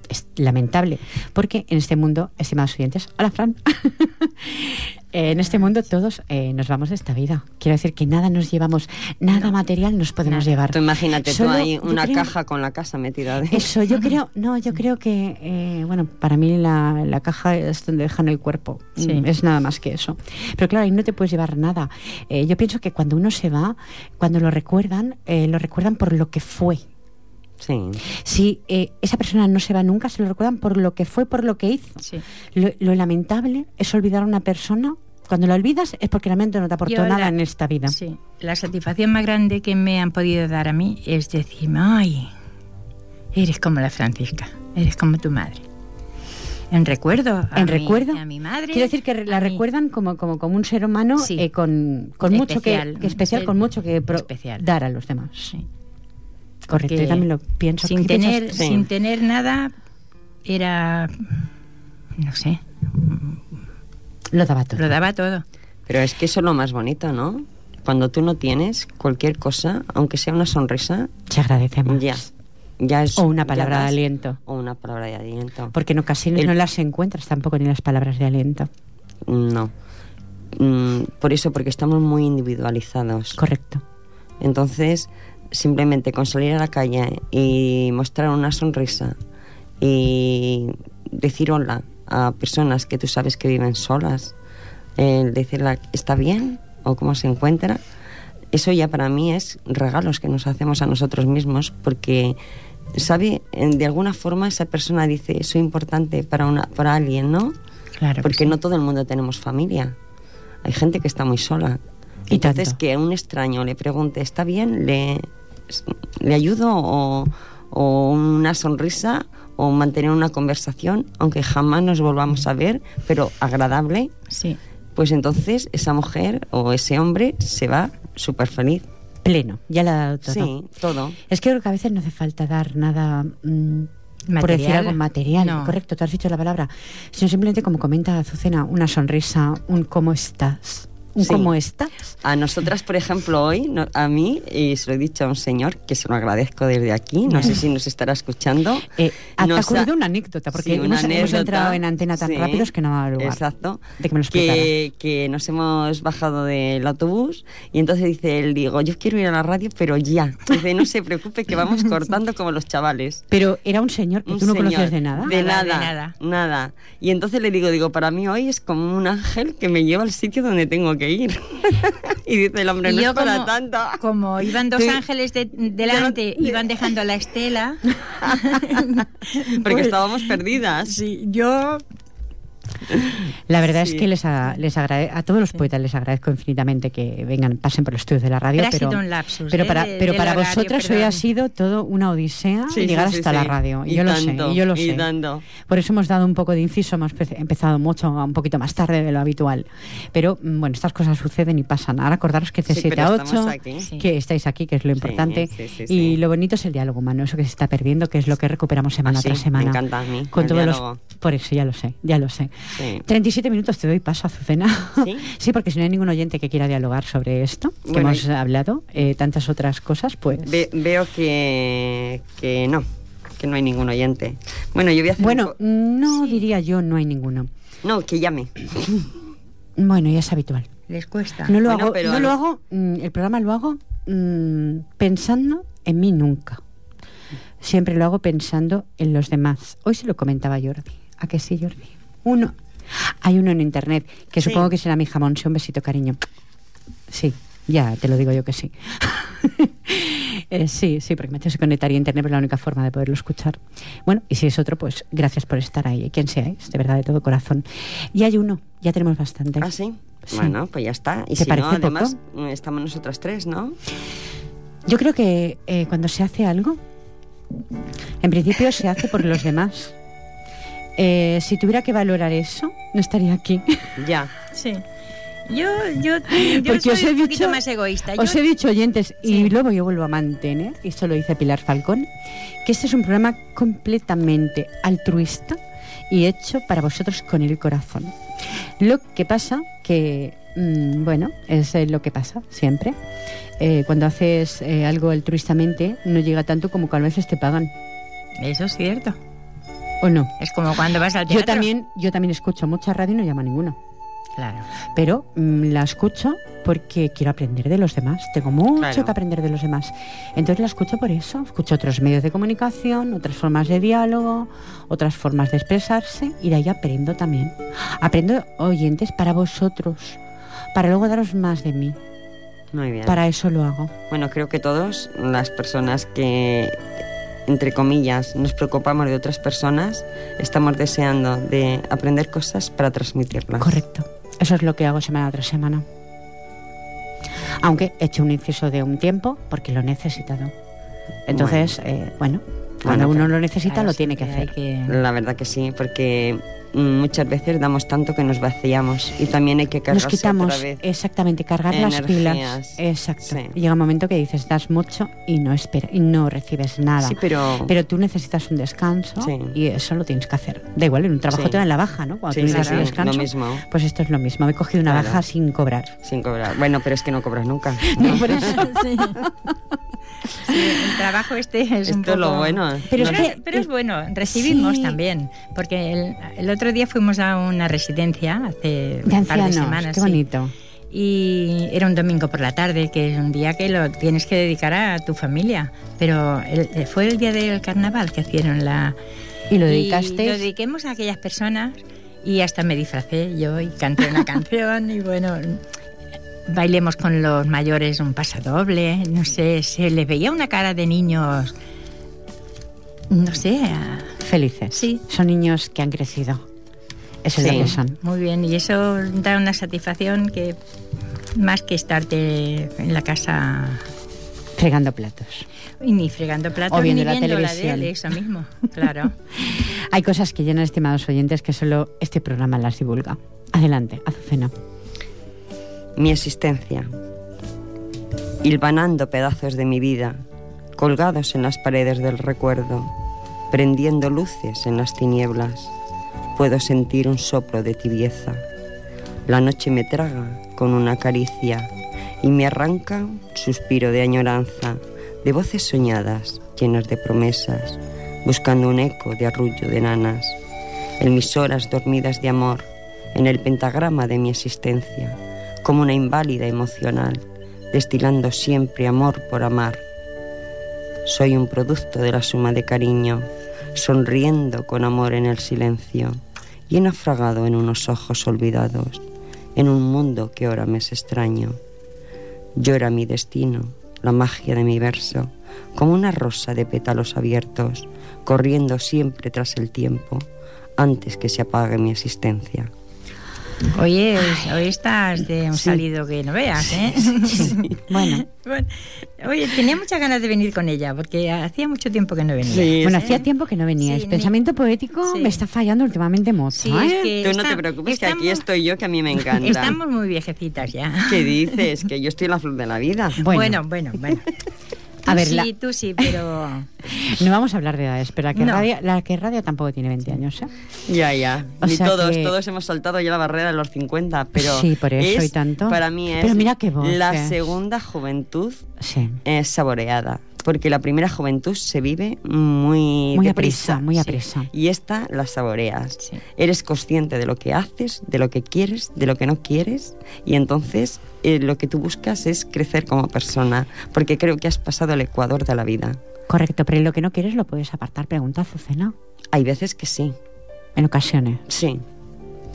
S1: Es lamentable, porque en este mundo, estimados oyentes, hola Fran, <laughs> en este mundo todos eh, nos vamos de esta vida. Quiero decir que nada nos llevamos, nada material nos podemos
S3: Nada.
S1: llevar.
S2: Tú imagínate
S1: Solo,
S2: tú ahí una
S1: creo-
S2: caja con la casa metida dentro.
S1: Eso, yo <laughs> creo, no, yo creo que, eh, bueno, para mí la, la caja es donde dejan el cuerpo,
S3: Sí.
S1: Mm, es nada más que eso. Pero claro, ahí no te puedes llevar nada. Eh, yo pienso que cuando uno se va, cuando lo recuerdan, eh, lo recuerdan por lo que fue.
S2: Sí.
S1: Si eh, esa persona no se va nunca, se lo recuerdan por lo que fue, por lo que hizo.
S3: Sí.
S1: Lo, lo lamentable es olvidar a una persona. Cuando la olvidas es porque realmente no te aportó
S3: Yo
S1: nada
S3: la-
S1: en esta vida.
S3: Sí, la satisfacción más grande que me han podido dar a mí es decirme, ay, eres como la Francisca, eres como tu madre. En recuerdo a,
S1: en
S3: mi,
S1: recuerdo.
S3: a mi madre.
S1: Quiero decir que la recuerdan como, como, como un ser humano
S3: Sí.
S1: eh, con, con mucho que,
S3: Especial.
S1: que especial, con mucho que pro-
S3: especial.
S1: dar a los demás.
S3: Sí.
S1: Correcto, yo también lo pienso.
S3: Sin
S1: ¿Qué piensas
S3: tener?
S2: Sí.
S3: sin tener nada, era, no sé,
S1: Lo daba todo.
S3: lo daba todo.
S2: Pero es que eso es lo más bonito, ¿no? Cuando tú no tienes cualquier cosa, aunque sea una sonrisa,
S1: Se agradece más.
S2: ya. Ya es,
S1: O una
S2: ya
S1: palabra de aliento.
S2: O una palabra de aliento.
S1: Porque en ocasiones
S2: El-
S1: no las encuentras tampoco ni las palabras de aliento.
S2: No. Mm, por eso, porque estamos muy individualizados.
S1: Correcto.
S2: Entonces, simplemente con salir a la calle y mostrar una sonrisa y decir hola a personas que tú sabes que viven solas, el decirle está bien o cómo se encuentra, eso ya para mí es regalos que nos hacemos a nosotros mismos porque sabe, de alguna forma esa persona dice, soy importante para, una, para alguien, ¿no?
S3: Claro. que
S2: Porque
S3: sí.
S2: no todo el mundo tenemos familia. Hay gente que está muy sola.
S1: Y
S2: Entonces,
S1: tanto.
S2: que a un extraño le pregunte, ¿está bien? ¿Le, le ayudo? O, o una sonrisa? ¿O mantener una conversación? Aunque jamás nos volvamos a ver, pero agradable.
S3: Sí.
S2: Pues entonces esa mujer o ese hombre se va súper feliz.
S1: Pleno, ya le ha dado todo.
S2: Sí, todo.
S1: Es que creo que a veces no hace falta dar nada, mm, por
S3: Material.
S1: decir algo material,
S3: No.
S1: correcto, tú has dicho la palabra, sino simplemente como comenta Azucena, una sonrisa, un cómo estás,
S2: Sí.
S1: cómo estás.
S2: A nosotras, por ejemplo, hoy, no- a mí, y se lo he dicho a un señor, que se lo agradezco desde aquí, no sé si nos estará escuchando.
S1: Eh, ha
S2: nos
S1: ocurrido
S2: ha-
S1: una anécdota, porque
S2: Sí, una
S1: hemos, hemos
S2: anécdota,
S1: entrado en antena tan
S2: sí,
S1: rápidos que no va a dar lugar.
S2: Exacto.
S1: De que me lo
S2: que, que nos hemos bajado del autobús y entonces dice él, digo, yo quiero ir a la radio, pero ya. Dice, no se preocupe que vamos <laughs> cortando como los chavales.
S1: Pero era un señor que
S2: Un
S1: tú no conoces de nada.
S2: De
S3: Nada,
S2: nada,
S3: de nada.
S2: nada. Y entonces le digo, digo, para mí hoy es como un ángel que me lleva al sitio donde tengo que ir. <laughs> y dice el hombre, no
S3: yo
S2: es para
S3: como,
S2: tanto.
S3: como iban dos
S2: Sí.
S3: ángeles de- delante,
S2: Delante.
S3: iban dejando la estela. <laughs>
S2: Porque
S3: pues,
S2: estábamos perdidas.
S3: Sí, yo
S1: La verdad
S2: Sí.
S1: es que les, a, les agrade- a todos los poetas les agradezco infinitamente que vengan, pasen por los estudios de la radio.
S3: Pero ha sido un lapsus,
S1: pero
S3: ¿eh?
S1: para,
S3: de-
S1: pero para vosotras hoy ha sido todo una odisea
S2: Sí,
S1: llegar hasta la radio.
S2: Y
S1: yo lo sé, y yo lo
S2: y
S1: sé.
S2: tanto.
S1: Por eso hemos dado un poco de inciso, hemos pe- empezado mucho, un poquito más tarde de lo habitual. Pero mm, bueno, estas cosas suceden y pasan. Ahora acordaros que
S2: Sí,
S1: C7
S2: pero
S1: a
S2: estamos
S1: 8,
S2: aquí.
S3: Sí.
S1: que estáis aquí, que es lo importante. Y lo bonito es el diálogo humano, eso que se está perdiendo, que es lo que recuperamos semana
S2: Ah,
S1: tras semana.
S2: me encanta a mí,
S1: Con
S2: el
S1: todos
S2: diálogo.
S1: los, por eso ya lo sé, ya lo sé.
S2: Sí.
S1: 37 minutos te doy paso, Azucena. <laughs>
S2: ¿Sí?
S1: porque si no hay ningún oyente que quiera dialogar sobre esto, que
S2: Bueno,
S1: hemos
S2: y-
S1: hablado, eh, tantas otras cosas, pues...
S2: Ve- veo que, que no, que no hay ningún oyente. Bueno, yo voy a hacer
S1: Bueno, no diría yo, no hay ninguno.
S2: No, que llame.
S1: Bueno, ya es habitual.
S3: les cuesta.
S1: No lo
S2: Bueno,
S1: hago,
S2: pero
S1: no lo hago, mm, el programa lo hago mm, pensando en mí nunca. Siempre lo hago pensando en los demás. Hoy se lo comentaba Jordi. ¿A que sí, Jordi? Uno. Hay uno en internet que
S2: Sí.
S1: supongo que será mi jamón. Sí, un besito, cariño. Sí, ya te lo digo yo que sí. <laughs> Eh, sí, sí, porque me tengo que conectar a internet, pero es la única forma de poderlo escuchar. Bueno, y si es otro, pues gracias por estar ahí, quien seáis, de verdad, de todo corazón. Y hay uno, ya tenemos bastante.
S2: ¿Ah, sí?
S1: Sí.
S2: Bueno, pues ya está. Y
S1: ¿Te
S2: si
S1: parece
S2: no, además,
S1: poco?
S2: estamos nosotras tres, ¿no?
S1: Yo creo que eh, cuando se hace algo, en principio se hace por los demás. Eh, si tuviera que valorar eso, no estaría aquí.
S2: Ya.
S3: Sí. Yo, yo, yo
S1: Porque
S3: soy
S1: os he
S3: un poquito
S1: dicho-
S3: más egoísta.
S1: Os
S3: Yo-
S1: he dicho, oyentes, y
S3: Sí.
S1: luego yo vuelvo a mantener, y esto lo dice Pilar Falcón, que este es un programa completamente altruista y hecho para vosotros con el corazón. Lo que pasa que, mm, bueno, es eh, lo que pasa siempre. Eh, cuando haces eh, algo altruistamente, no llega tanto como que a veces te pagan,
S3: Eso es cierto.
S1: ¿O no?
S3: Es como cuando vas al teatro.
S1: Yo también, yo también escucho mucha radio y no llamo a ninguno.
S3: Claro.
S1: Pero mm, la escucho porque quiero aprender de los demás. Tengo mucho
S2: Claro.
S1: que aprender de los demás. Entonces la escucho por eso. Escucho otros medios de comunicación, otras formas de diálogo, otras formas de expresarse y de ahí aprendo también. Aprendo oyentes para vosotros, para luego daros más de mí.
S2: Muy bien.
S1: Para eso lo hago.
S2: Bueno, creo que todos las personas que, entre comillas, nos preocupamos de otras personas, estamos deseando de aprender cosas para transmitirlas.
S1: Correcto. Eso es lo que hago semana tras semana. Aunque he hecho un inciso de un tiempo porque lo he necesitado. Entonces, eh, bueno, cuando
S2: Bueno,
S1: uno lo necesita
S3: Claro,
S1: lo tiene que hacer.
S3: que-
S2: La verdad que sí, porque muchas veces damos tanto que nos vaciamos y también hay que
S1: Nos
S2: cargarse
S1: quitamos
S2: otra vez.
S1: exactamente cargar las pilas. Exacto.
S2: Sí.
S1: Llega un momento que dices das mucho y no espera y no recibes nada.
S2: Sí, pero,
S1: Pero tú necesitas un descanso
S2: Sí.
S1: y eso lo tienes que hacer. Da igual, en un trabajo
S2: Sí.
S1: te dan la baja, ¿no? Cuando
S2: sí,
S1: un
S2: lo
S1: descanso.
S2: mismo.
S1: Pues esto es lo mismo. Me he cogido una
S2: Claro.
S1: baja sin cobrar.
S2: sin cobrar. Bueno, pero es que no cobras nunca. <laughs>
S1: No, por eso. <laughs>
S3: Sí. Sí, el trabajo este es un
S2: Esto
S3: poco...
S2: es lo bueno.
S1: Pero es
S3: es,
S1: que-
S3: pero es bueno, recibimos
S1: Sí.
S3: también, porque el, el otro día fuimos a una residencia hace
S1: De
S3: un par de semanas.
S1: Qué
S3: sí.
S1: bonito.
S3: Y era un domingo por la tarde, que es un día que lo tienes que dedicar a tu familia. Pero el- fue el día del carnaval que hicieron la...
S1: Y lo
S3: Y
S1: dedicaste.
S3: lo dediquemos a aquellas personas y hasta me disfracé yo y canté una <laughs> canción y bueno, bailemos con los mayores un pasadoble, no sé, se les veía una cara de niños No sé.
S1: Felices.
S3: Sí.
S1: Son niños que han crecido. Eso es lo que son.
S3: Muy bien, y eso da una satisfacción que más que estarte en la casa
S1: fregando platos.
S3: Y ni fregando platos
S1: o viendo
S3: ni
S1: la
S3: viendo
S1: televisión.
S3: la tele, eso mismo, <laughs> claro.
S1: Hay cosas que llenan, estimados oyentes, que solo este programa las divulga. Adelante, Azucena.
S2: Mi existencia. Hilvanando pedazos de mi vida, colgados en las paredes del recuerdo, prendiendo luces en las tinieblas, puedo sentir un soplo de tibieza. La noche me traga con una caricia y me arranca un suspiro de añoranza, de voces soñadas, llenas de promesas, buscando un eco de arrullo de nanas, en mis horas dormidas de amor, en el pentagrama de mi existencia, como una inválida emocional, destilando siempre amor por amar. Soy un producto de la suma de cariño, sonriendo con amor en el silencio y naufragado en unos ojos olvidados, en un mundo que ahora me es extraño. Llora mi destino, la magia de mi verso, como una rosa de pétalos abiertos, corriendo siempre tras el tiempo, antes que se apague mi existencia.
S3: Oye, hoy estás de un salido que no veas, ¿eh?
S1: Bueno. <laughs>
S3: bueno. Oye, tenía muchas ganas de venir con ella, porque hacía mucho tiempo que no venía.
S2: Sí,
S1: bueno, hacía tiempo que no venía.
S3: Sí,
S1: El pensamiento poético
S3: Sí.
S1: me está fallando últimamente mucho.
S3: Sí,
S1: ¿eh?
S3: es que
S2: Tú no te preocupes, que aquí estoy yo, que a mí me encanta.
S3: Estamos muy viejecitas ya.
S2: ¿Qué dices? Que yo estoy en la flor de la vida.
S1: Bueno.
S3: Bueno, bueno, bueno. <laughs>
S1: A ver,
S3: sí,
S1: la-
S3: tú sí, pero... <laughs>
S1: No vamos a hablar de edades, pero la que,
S3: No.
S1: radia, la que radia tampoco tiene 20 años. ¿eh?
S2: Ya, ya.
S1: O
S2: y
S1: sea
S2: todos,
S1: que-
S2: todos hemos saltado ya la barrera de los 50, pero
S1: Sí, por eso
S2: es-
S1: y tanto.
S2: Para mí es
S1: Pero mira qué voces.
S2: la segunda juventud
S1: Sí.
S2: es saboreada, porque la primera juventud se vive muy
S1: Muy
S2: deprisa,
S1: muy
S2: sí.
S1: aprisa.
S2: Y esta la saboreas.
S3: Sí.
S2: Eres consciente de lo que haces, de lo que quieres, de lo que no quieres, y entonces eh, lo que tú buscas es crecer como persona, porque creo que has pasado el ecuador de la vida.
S1: Correcto, pero lo que no quieres lo puedes apartar. Pregunta Azucena.
S2: Hay veces que sí,
S1: En ocasiones.
S2: sí.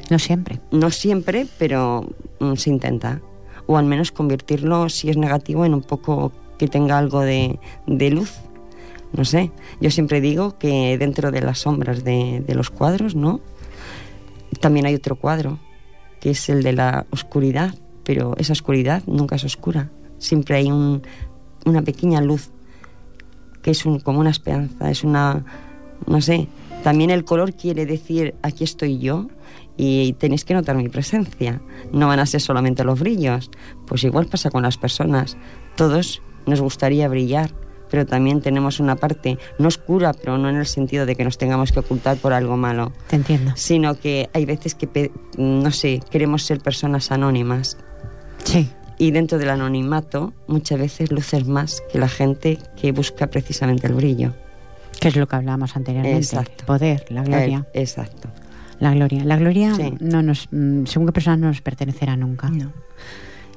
S1: No siempre.
S2: No siempre, pero mm, se intenta. O al menos convertirlo, si es negativo, en un poco que tenga algo de, de luz. No sé. Yo siempre digo que dentro de las sombras de, de los cuadros, ¿no? También hay otro cuadro, que es el de la oscuridad, pero esa oscuridad nunca es oscura. Siempre hay un- una pequeña luz, que es un- como una esperanza, es una, no sé. También el color quiere decir, aquí estoy yo, y tenéis que notar mi presencia. No van a ser solamente los brillos. Pues igual pasa con las personas. Todos nos gustaría brillar, pero también tenemos una parte no oscura, pero no en el sentido de que nos tengamos que ocultar por algo malo,
S1: Te entiendo.
S2: sino que hay veces que, no sé, queremos ser personas anónimas.
S1: Sí.
S2: Y dentro del anonimato muchas veces luces más que la gente que busca precisamente el brillo.
S1: Que es lo que hablábamos anteriormente.
S2: Exacto.
S1: El poder, la gloria.
S2: El- exacto.
S1: La gloria. La gloria
S2: Sí.
S1: no nos, mm, según qué persona no nos pertenecerá nunca.
S3: No.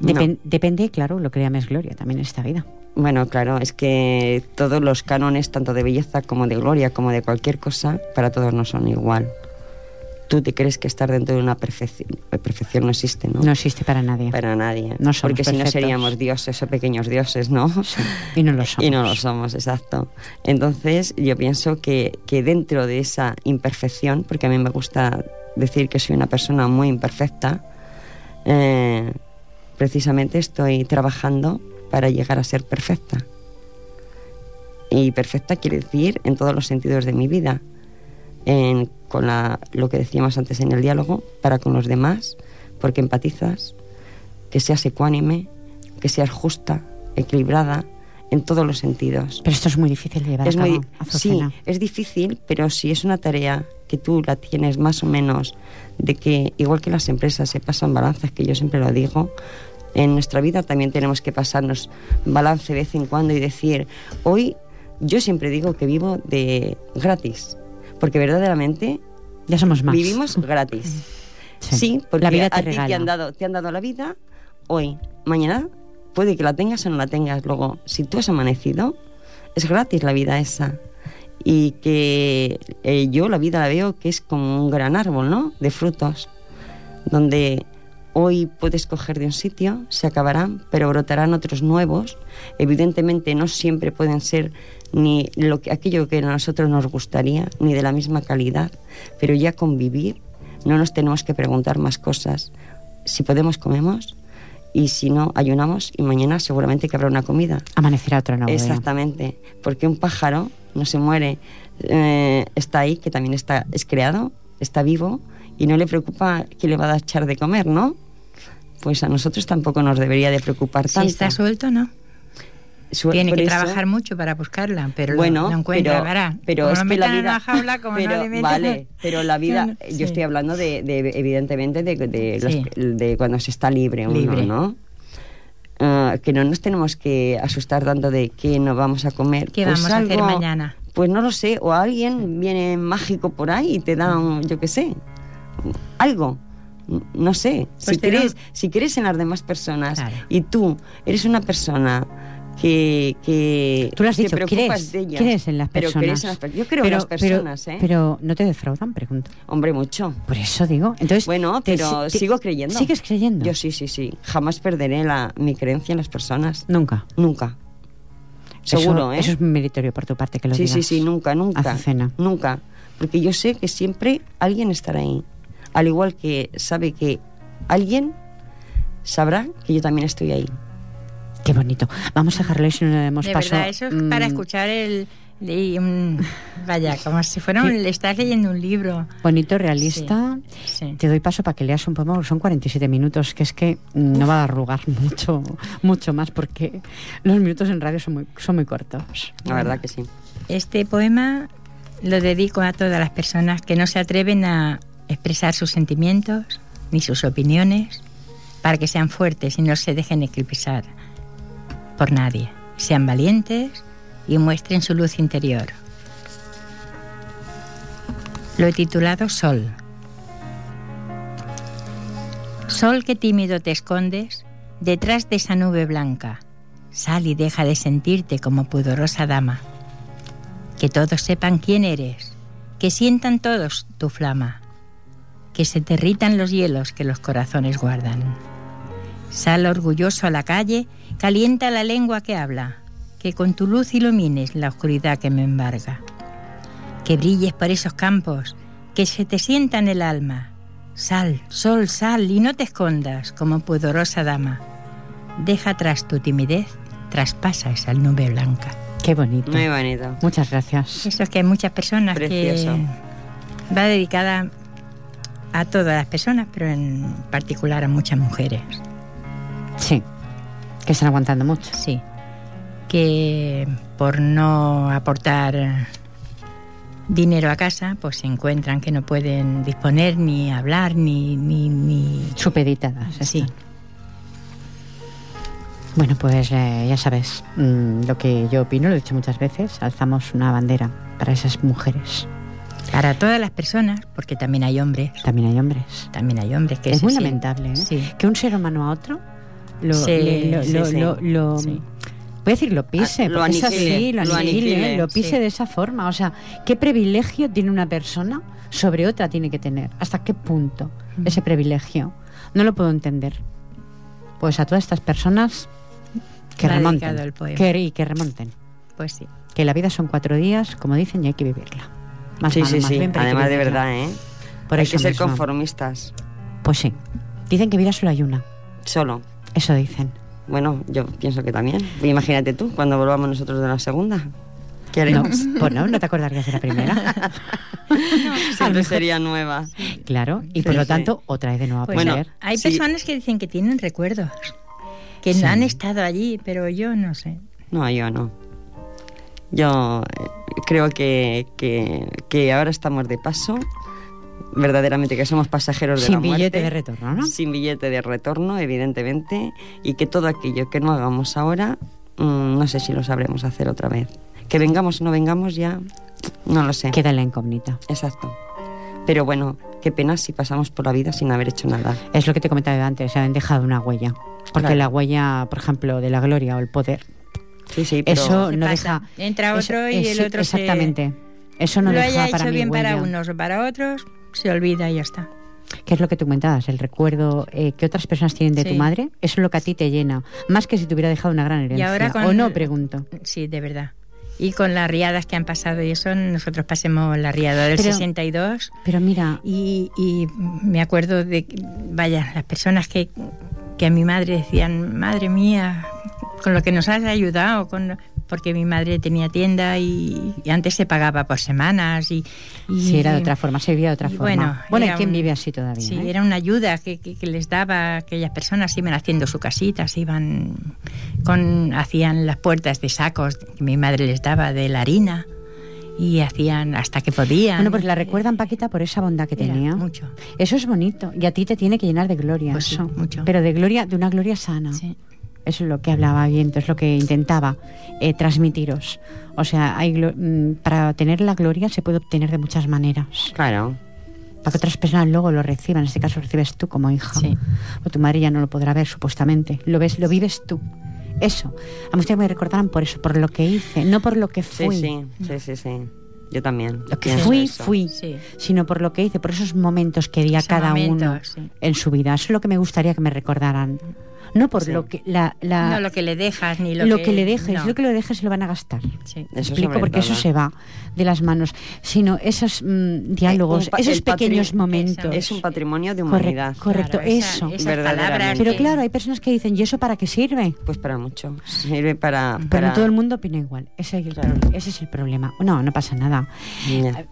S1: Depen- Depende, claro, lo que llames gloria también en esta vida.
S2: Bueno, claro, es que todos los cánones, tanto de belleza como de gloria, como de cualquier cosa, para todos no son igual. Tú te crees que estar dentro de una perfección, perfección no existe, ¿no?
S1: No existe para nadie.
S2: Para nadie.
S1: No somos
S2: Porque si no seríamos dioses o pequeños dioses, ¿no?
S1: Sí, Y no lo somos. <laughs>
S2: Y no lo somos, exacto. Entonces yo pienso que, que dentro de esa imperfección, porque a mí me gusta decir que soy una persona muy imperfecta, eh, precisamente estoy trabajando para llegar a ser perfecta. Y perfecta quiere decir en todos los sentidos de mi vida, en- con la- lo que decíamos antes en el diálogo, para con los demás, porque empatizas, que seas ecuánime, que seas justa, equilibrada, en todos los sentidos.
S1: Pero esto es muy difícil de llevar
S2: Es
S1: a cabo,
S2: muy, sí, es difícil, pero si es una tarea que tú la tienes más o menos, de que igual que las empresas se pasan balanzas, que yo siempre lo digo, en nuestra vida también tenemos que pasarnos balance de vez en cuando y decir, hoy yo siempre digo que vivo de gratis, porque verdaderamente
S1: Ya somos más.
S2: vivimos gratis. Sí, porque
S1: la vida te
S2: a ti te han, dado, te han dado la vida hoy, mañana puede que la tengas o no la tengas. Luego, si tú has amanecido, es gratis la vida esa. Y que eh, yo la vida la veo que es como un gran árbol, ¿no? De frutos, donde Hoy puedes coger de un sitio, se acabarán, pero brotarán otros nuevos. Evidentemente no siempre pueden ser ni lo que, aquello que a nosotros nos gustaría, ni de la misma calidad, pero ya convivir, no nos tenemos que preguntar más cosas. Si podemos, comemos, y si no, ayunamos y mañana seguramente que habrá una comida.
S1: Amanecerá otra nueva.
S2: Exactamente, porque un pájaro no se muere, eh, está ahí, que también está, es creado, está vivo y no le preocupa que le va a echar de comer, ¿no? Pues a nosotros tampoco nos debería de preocupar tanto.
S3: Si está suelto, ¿no? Tiene que trabajar mucho para buscarla, pero bueno, lo, encuentra,
S2: pero, pero es que la vida, <laughs> vale, pero la <laughs> vida, yo estoy hablando de, evidentemente de, de, cuando se está libre, uno, ¿no? Ah, que no nos tenemos que asustar tanto de qué nos vamos a comer.
S3: ¿Qué vamos a hacer mañana?
S2: Pues no lo sé, o alguien viene mágico por ahí y te da, un, yo qué sé, algo no sé, pues si, crees, si crees en las demás personas y tú eres una persona que, que
S1: tú lo has dicho, crees, de ellas, en las personas.
S2: yo creo en las personas, ¿eh?
S1: Pero no te defraudan, pregunto.
S2: Hombre, mucho.
S1: Por eso digo. Entonces,
S2: bueno, pero sigo creyendo.
S1: ¿Sigues creyendo?
S2: Yo sí, sí, sí. Jamás perderé la, mi creencia en las personas.
S1: Nunca.
S2: Nunca. Seguro, ¿eh?
S1: Eso es meritorio por tu parte que lo
S2: sí,
S1: digas.
S2: Sí, sí, nunca, nunca.
S1: Azucena.
S2: Nunca. Porque yo sé que siempre alguien estará ahí. Al igual que sabe que alguien sabrá que yo también estoy ahí.
S1: Qué bonito. Vamos a dejarlo y si no le demos
S3: de
S1: paso.
S3: Verdad, eso es para mm. escuchar el. <laughs> vaya, como si fuera un, estás leyendo un libro.
S1: Bonito, realista. Te doy paso para que leas un poema, son 47 minutos, que es que no va a arrugar mucho, mucho más, porque los minutos en radio son muy, son muy cortos.
S2: La verdad que sí.
S3: Este poema lo dedico a todas las personas que no se atreven a expresar sus sentimientos ni sus opiniones para que sean fuertes y no se dejen eclipsar por nadie. Sean valientes y muestren su luz interior. Lo he titulado Sol. Sol que tímido te escondes detrás de esa nube blanca. Sal y deja de sentirte como pudorosa dama. Que todos sepan quién eres, que sientan todos tu flama, que se derritan los hielos que los corazones guardan. Sal orgulloso a la calle, calienta la lengua que habla, que con tu luz ilumines la oscuridad que me embarga. Que brilles por esos campos, que se te sienta en el alma. Sal, sol, sal y no te escondas como pudorosa dama. Deja atrás tu timidez, traspasa esa nube blanca.
S1: Qué bonito.
S2: Muy bonito.
S1: Muchas gracias.
S3: Eso es que hay muchas personas
S2: Precioso.
S3: que va dedicada a todas las personas, pero en particular a muchas mujeres.
S1: Sí, que están aguantando mucho.
S3: Sí, que por no aportar dinero a casa, pues se encuentran que no pueden disponer ni hablar ni... ni, ni...
S1: Supeditadas, sí. Bueno, pues eh, ya sabes mm, lo que yo opino, lo he dicho muchas veces, alzamos una bandera para esas mujeres.
S3: Para todas las personas, porque también hay hombres.
S1: También hay hombres.
S3: También hay hombres que
S1: es muy lamentable, ¿eh? Que un ser humano a otro lo, lo, voy a decir lo pise, ah, lo porque así, lo, aniquile, lo pise de esa forma. O sea, ¿qué privilegio tiene una persona sobre otra tiene que tener? ¿Hasta qué punto ese privilegio? No lo puedo entender. Pues a todas estas personas que remonten. Que, que remonten.
S3: Pues sí.
S1: Que la vida son cuatro días, como dicen, y hay que vivirla.
S2: Más sí, sí, sí. Además, de verdad, ¿eh? hay que ser conformistas.
S1: Pues sí. Dicen que vida solo hay una.
S2: Solo.
S1: Eso dicen.
S2: Bueno, yo pienso que también. Imagínate tú, cuando volvamos nosotros de la segunda.
S1: ¿Qué haremos? No, <laughs> pues no, no te acordarías de la primera. <laughs>
S2: siempre sería nueva.
S1: Claro, y por lo tanto, otra vez de nuevo a
S3: pues bueno, Hay personas que dicen que tienen recuerdos, que no han estado allí, pero yo no sé.
S2: No, yo no. Yo eh, creo que, que, ahora estamos de paso verdaderamente que somos pasajeros de
S1: la
S2: muerte.
S1: Sin billete de retorno, ¿no?
S2: Sin billete de retorno, evidentemente, y que todo aquello que no hagamos ahora, mm, no sé si lo sabremos hacer otra vez. Que vengamos o no vengamos ya, no lo sé.
S1: Queda la incógnita.
S2: Exacto. Pero bueno, qué pena si pasamos por la vida sin haber hecho nada.
S1: Es lo que te comentaba antes, se han dejado una huella. Porque la huella, por ejemplo, de la gloria o el poder
S2: Sí, sí, pero
S1: eso no deja.
S3: Entra otro y el otro
S1: exactamente. Eso no
S3: lo
S1: deja
S3: haya
S1: para
S3: hecho bien
S1: para
S3: unos o para otros, se olvida y ya está.
S1: ¿Qué es lo que tú comentabas? El recuerdo eh, que otras personas tienen de tu
S3: Sí.
S1: madre, eso es lo que a ti te llena. Más que si te hubiera dejado una gran herencia.
S3: ahora con-
S1: ¿O no, pregunto?
S3: Sí, de verdad. Y con las riadas que han pasado y eso, nosotros pasemos la riada del
S1: Pero-
S3: 62
S1: Pero mira,
S3: y, y me acuerdo de, que, vaya, las personas que, que a mi madre decían, madre mía, con lo que nos has ayudado, con, porque mi madre tenía tienda y, y antes se pagaba por semanas y... y
S1: si era de otra forma, se vivía de otra forma.
S3: bueno,
S1: Bueno,
S3: era
S1: ¿y quién
S3: un-
S1: vive así todavía?
S3: Sí,
S1: eh?
S3: era una ayuda que, que- que les daba a aquellas personas, iban haciendo su casita, se iban con, hacían las puertas de sacos que mi madre les daba de la harina y hacían hasta que podían.
S1: Bueno, pues la recuerdan, Paquita, por esa bondad que tenía.
S3: mucho.
S1: Eso es bonito. Y a ti te tiene que llenar de gloria.
S3: Pues sí,
S1: eso.
S3: mucho.
S1: Pero de gloria, de una gloria sana.
S3: Sí.
S1: Eso es lo que hablaba Viento, es lo que intentaba eh, transmitiros. O sea, hay mm, para tener la gloria se puede obtener de muchas maneras.
S2: Claro.
S1: Para que otras personas luego lo reciban. En este caso lo recibes tú como hija.
S3: Sí.
S1: O tu madre ya no lo podrá ver, supuestamente. Lo ves, lo vives tú. Eso. A mí ustedes me recordarán por eso, por lo que hice, no por lo que
S2: Sí,
S1: fui.
S2: sí, sí, sí, sí. Yo también.
S1: Lo que fui,
S2: eso.
S1: fui.
S3: Sí.
S1: Sino por lo que hice, por esos momentos que di a cada uno
S3: sí.
S1: en su vida. Eso es lo que me gustaría que me recordaran. No por
S2: Sí.
S1: lo que la, la-
S3: no lo que le dejas ni lo,
S1: lo, que, le dejes,
S3: no.
S1: lo que lo dejes se lo van a gastar.
S3: Sí.
S1: ¿Me
S2: Eso
S1: explico porque eso se va de las manos, sino esos mm, diálogos,
S2: Eh,
S1: esos pequeños momentos.
S2: Es un patrimonio de humanidad.
S1: correcto,
S3: Claro, esa-
S1: eso.
S2: Verdaderamente.
S1: Pero claro, hay personas que dicen, ¿y eso para qué sirve?
S2: Pues para mucho. Sirve para.
S1: Pero
S2: para...
S1: no todo el mundo opina igual. Ese es, el
S2: Claro.
S1: pro- ese es el problema. No, no pasa nada.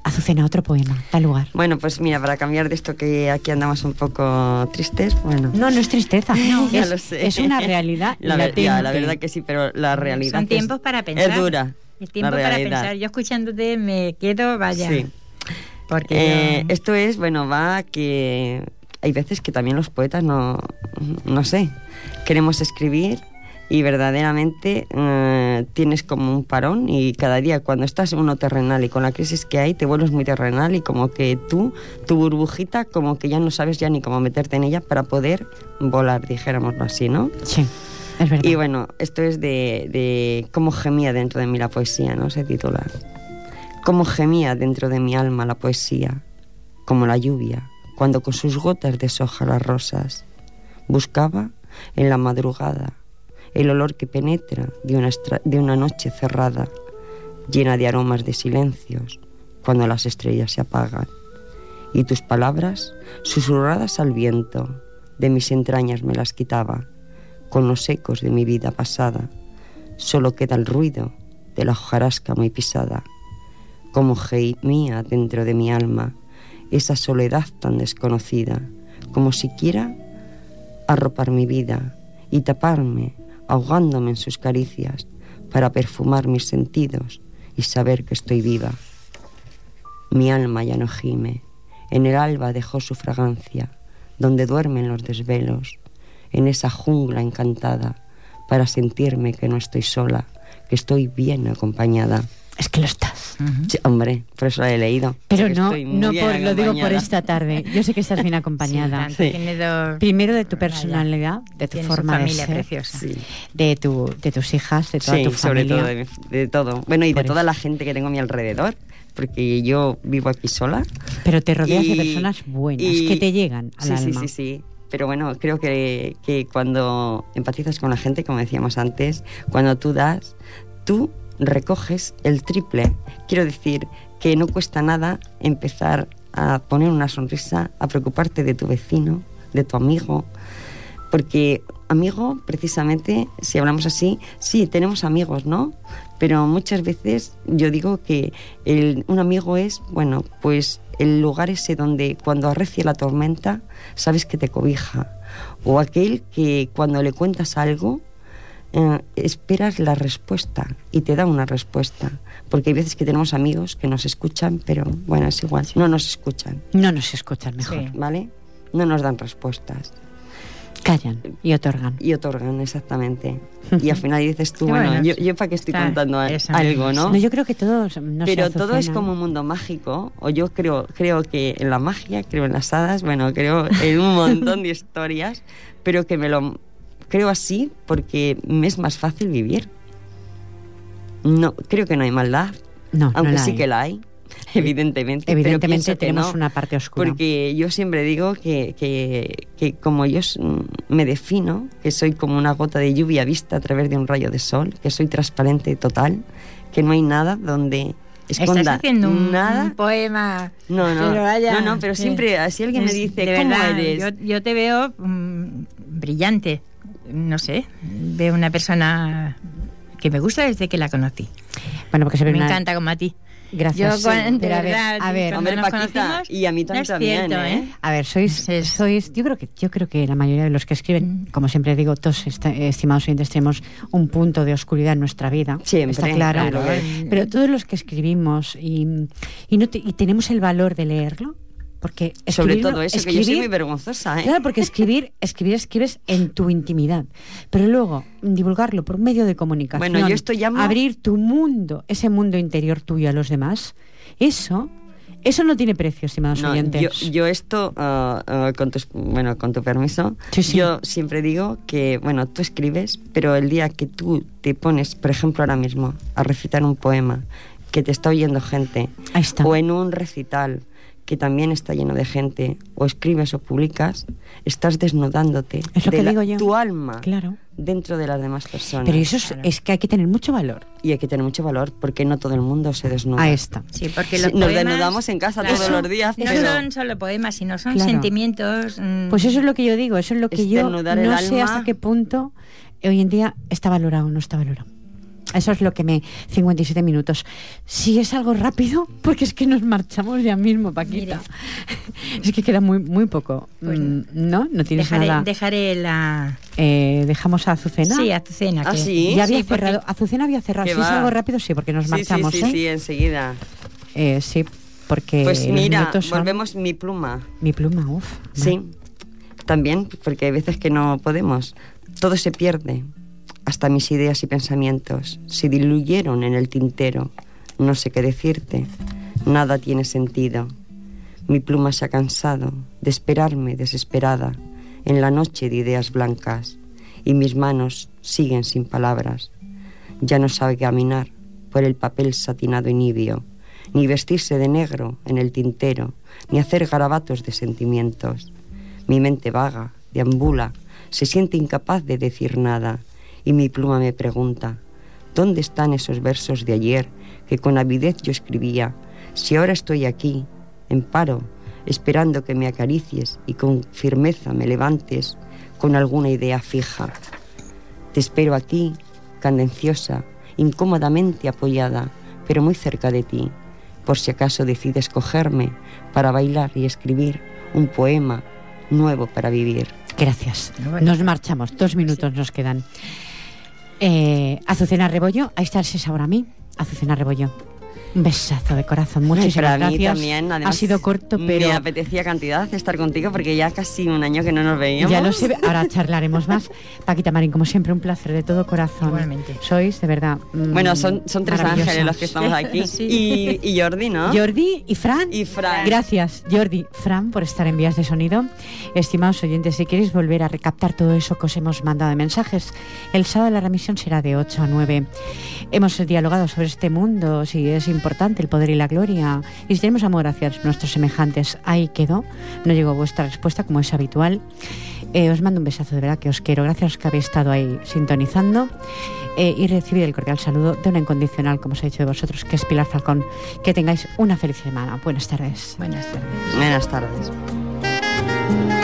S1: Azucena, otro poema, da lugar.
S2: Bueno, pues mira, para cambiar de esto que aquí andamos un poco tristes, bueno.
S1: No, no es tristeza.
S2: ya
S1: es,
S2: lo sé.
S1: Es una realidad. <laughs>
S2: La, ver-
S1: latente.
S2: ya, la verdad que sí, pero la realidad.
S3: Son tiempos para pensar.
S2: Es dura.
S3: Es tiempo para pensar. Yo escuchándote me quedo, vaya.
S2: Sí.
S3: Porque
S2: Eh,
S3: yo-
S2: Esto es, bueno, va que hay veces que también los poetas no, no sé, queremos escribir y verdaderamente eh, tienes como un parón y cada día cuando estás uno terrenal y con la crisis que hay te vuelves muy terrenal y como que tú, tu burbujita, como que ya no sabes ya ni cómo meterte en ella para poder volar, dijéramoslo así, ¿no?
S1: Sí, es verdad.
S2: Y bueno, esto es de, de cómo gemía dentro de mí la poesía, ¿no? Se titula. Cómo gemía dentro de mi alma la poesía, como la lluvia, cuando con sus gotas deshoja las rosas. Buscaba en la madrugada el olor que penetra de una, de una noche cerrada, llena de aromas de silencios, cuando las estrellas se apagan. Y tus palabras, susurradas al viento, de mis entrañas me las quitaba con los ecos de mi vida pasada. Solo queda el ruido de la hojarasca muy pisada, como gemía dentro de mi alma esa soledad tan desconocida, como siquiera arropar mi vida y taparme, ahogándome en sus caricias, para perfumar mis sentidos y saber que estoy viva. Mi alma ya no gime, en el alba dejó su fragancia, donde duermen los desvelos, en esa jungla encantada, para sentirme que no estoy sola, que estoy bien acompañada.
S1: Es que lo estás.
S2: Sí, hombre, por eso la he leído.
S1: Pero no, no por, lo digo por esta tarde. Yo sé que estás bien <laughs> acompañada.
S3: tanto
S2: Sí.
S3: dos-
S1: Primero de tu personalidad, de tu forma de ser,
S3: preciosa.
S2: Sí,
S1: de, tu, de tus hijas, de toda
S2: sí,
S1: tu
S2: sobre
S1: familia.
S2: todo de, de todo. Bueno, y
S1: Por
S2: de toda
S1: eso.
S2: la gente que tengo a mi alrededor, porque yo vivo aquí sola.
S1: Pero te rodeas de personas buenas,
S2: y-
S1: que te llegan al
S2: sí,
S1: alma.
S2: Sí, sí, sí. Pero bueno, creo que, que cuando empatizas con la gente, como decíamos antes, cuando tú das, tú recoges el triple. Quiero decir que no cuesta nada empezar a poner una sonrisa, a preocuparte de tu vecino, de tu amigo, porque amigo, precisamente, si hablamos así, sí, tenemos amigos, ¿no? Pero muchas veces yo digo que un amigo es, bueno, pues el lugar ese donde cuando arrecie la tormenta, sabes que te cobija. O aquel que cuando le cuentas algo, eh, esperas la respuesta y te da una respuesta. Porque hay veces que tenemos amigos que nos escuchan, pero bueno, es igual, no nos escuchan,
S1: No nos escuchan mejor.
S3: Sí.
S2: ¿vale? No nos dan respuestas
S1: Callan y otorgan.
S2: y otorgan exactamente. <laughs> Y al final dices tú, bueno,
S3: bueno,
S2: yo, yo para qué estoy contando algo. ¿no?
S1: No, yo creo que todos. No sé,
S2: Pero todo es como un mundo mágico, o yo creo, creo que en la magia, creo en las hadas, bueno, creo en un montón de <laughs> historias, pero que me lo creo así porque me es más fácil vivir. No, creo que no hay maldad,
S1: No, no
S2: aunque
S1: la
S2: sí
S1: hay.
S2: que la hay. evidentemente.
S1: Evidentemente tenemos una parte oscura.
S2: Porque yo siempre digo que, que, que, como yo me defino, que soy como una gota de lluvia vista a través de un rayo de sol, que soy transparente total, que no hay nada donde esconda
S3: Estás haciendo un,
S2: nada.
S3: poema.
S2: No, no,
S3: pero vaya,
S2: no, no, pero siempre, así alguien me dice,
S3: de
S2: ¿cómo
S3: verdad,
S2: eres?
S3: Yo, yo te veo mm, brillante, no sé, veo una persona que me gusta desde que la conocí.
S1: Bueno, porque se ve
S3: me
S1: una-
S3: encanta como a ti.
S1: Gracias.
S3: Yo, de
S1: Pero a ver,
S3: verdad,
S1: a ver,
S2: Hombre,
S3: nos
S2: Paquita,
S3: conocimos,
S2: y a mí
S3: no es
S2: también,
S3: cierto,
S2: ¿eh?
S1: A ver, sois, sois, yo creo que, yo creo que la mayoría de los que escriben, como siempre digo, todos estimados oyentes tenemos un punto de oscuridad en nuestra vida,
S2: Siempre,
S1: está claro.
S2: claro que-
S1: Pero todos los que escribimos y, y, no te- y tenemos el valor de leerlo, porque
S2: Sobre
S1: escribirlo-
S2: todo eso, que yo soy
S1: escribir-
S2: muy vergonzosa, ¿eh?
S1: Claro, porque escribir, <laughs> escribir, escribes en tu intimidad. Pero luego, divulgarlo por medio de comunicación.
S2: Bueno, yo esto llamo-
S1: Abrir tu mundo, ese mundo interior tuyo a los demás. Eso, eso no tiene precio, estimados
S2: No,
S1: oyentes.
S2: yo, yo esto, con, tus- bueno, con tu permiso,
S1: Sí, sí.
S2: yo siempre digo que, bueno, tú escribes, pero el día que tú te pones, por ejemplo, ahora mismo, a recitar un poema, que te está oyendo gente,
S1: Ahí está.
S2: o en un recital que también está lleno de gente, o escribes o publicas, estás desnudándote
S1: Es lo
S2: de
S1: que
S2: la-
S1: digo yo.
S2: tu alma
S1: Claro.
S2: dentro de las demás personas.
S1: Pero eso es,
S3: Claro.
S1: es que hay que tener mucho valor.
S2: Y hay que tener mucho valor porque no todo el mundo se desnuda.
S1: Ahí está.
S3: Sí, porque
S2: Sí, nos desnudamos en casa
S3: claro,
S2: todos los días,
S3: No
S2: pero-
S3: son solo poemas, sino son
S1: Claro.
S3: sentimientos. mm,
S1: Pues eso es lo que yo digo, eso es lo que
S2: Es
S1: yo no sé
S2: alma.
S1: hasta qué punto hoy en día está valorado o no está valorado. Eso es lo que me... 57 minutos. Si es algo rápido, porque es que nos marchamos ya mismo, Paquita. <laughs> es que queda muy muy poco.
S3: Pues
S1: Mm, ¿No? No tienes
S3: dejaré,
S1: nada.
S3: dejaré la.
S1: Eh, dejamos a Azucena.
S3: Sí, Azucena.
S2: ¿Ah,
S3: que-
S2: sí?
S1: Ya había
S3: Sí, porque-
S1: cerrado. Azucena había cerrado. Si es algo rápido, sí, porque nos
S2: Sí,
S1: marchamos,
S2: sí, sí,
S1: ¿eh?
S2: sí, enseguida.
S1: Eh, sí, porque
S2: Pues mira,
S1: son-
S2: volvemos mi pluma.
S1: Mi pluma, uff.
S2: Sí, también, porque hay veces que no podemos. Todo se pierde, hasta mis ideas y pensamientos. Se diluyeron en el tintero. No sé qué decirte. Nada tiene sentido. Mi pluma se ha cansado de esperarme desesperada en la noche de ideas blancas y mis manos siguen sin palabras. Ya no sabe caminar por el papel satinado y nibio, ni vestirse de negro en el tintero, ni hacer garabatos de sentimientos. Mi mente vaga, deambula, se siente incapaz de decir nada, y mi pluma me pregunta, ¿dónde están esos versos de ayer que con avidez yo escribía? Si ahora estoy aquí, en paro, esperando que me acaricies y con firmeza me levantes con alguna idea fija. Te espero aquí, cadenciosa, incómodamente apoyada, pero muy cerca de ti, por si acaso decides cogerme para bailar y escribir un poema nuevo para vivir.
S1: Gracias. Nos marchamos. Dos minutos nos quedan. Eh, Azucena Rebollo, ahí está es ahora a mí. Azucena Rebollo. Un besazo de corazón.
S2: Ay,
S1: Muchísimas
S2: para mí
S1: gracias.
S2: también,
S1: ha
S2: además,
S1: sido corto, pero
S2: Me apetecía cantidad estar contigo porque ya casi un año que no nos veíamos.
S1: ya lo sé. Ahora charlaremos más. <laughs> Paquita Marín, como siempre, un placer de todo corazón.
S3: Igualmente.
S1: Sois, de verdad. mm,
S2: Bueno, son, son tres ángeles los que estamos <laughs> aquí.
S3: Sí.
S2: y, y Jordi, ¿no?
S1: Jordi y Fran.
S2: Y Fran.
S1: Gracias, Jordi, Fran, por estar en vías de sonido. Estimados oyentes, si queréis volver a recaptar todo eso que os hemos mandado de mensajes, el sábado la remisión será de 8 a 9. Hemos dialogado sobre este mundo, si es importante el poder y la gloria, y si tenemos amor hacia nuestros semejantes. Ahí quedó. No llegó vuestra respuesta, como es habitual. Eh, os mando un besazo de verdad que os quiero. Gracias que habéis estado ahí sintonizando. Eh, y recibir el cordial saludo de una incondicional, como os he dicho de vosotros, que es Pilar Falcón. Que tengáis una feliz semana. Buenas tardes.
S3: Buenas tardes.
S2: Buenas tardes.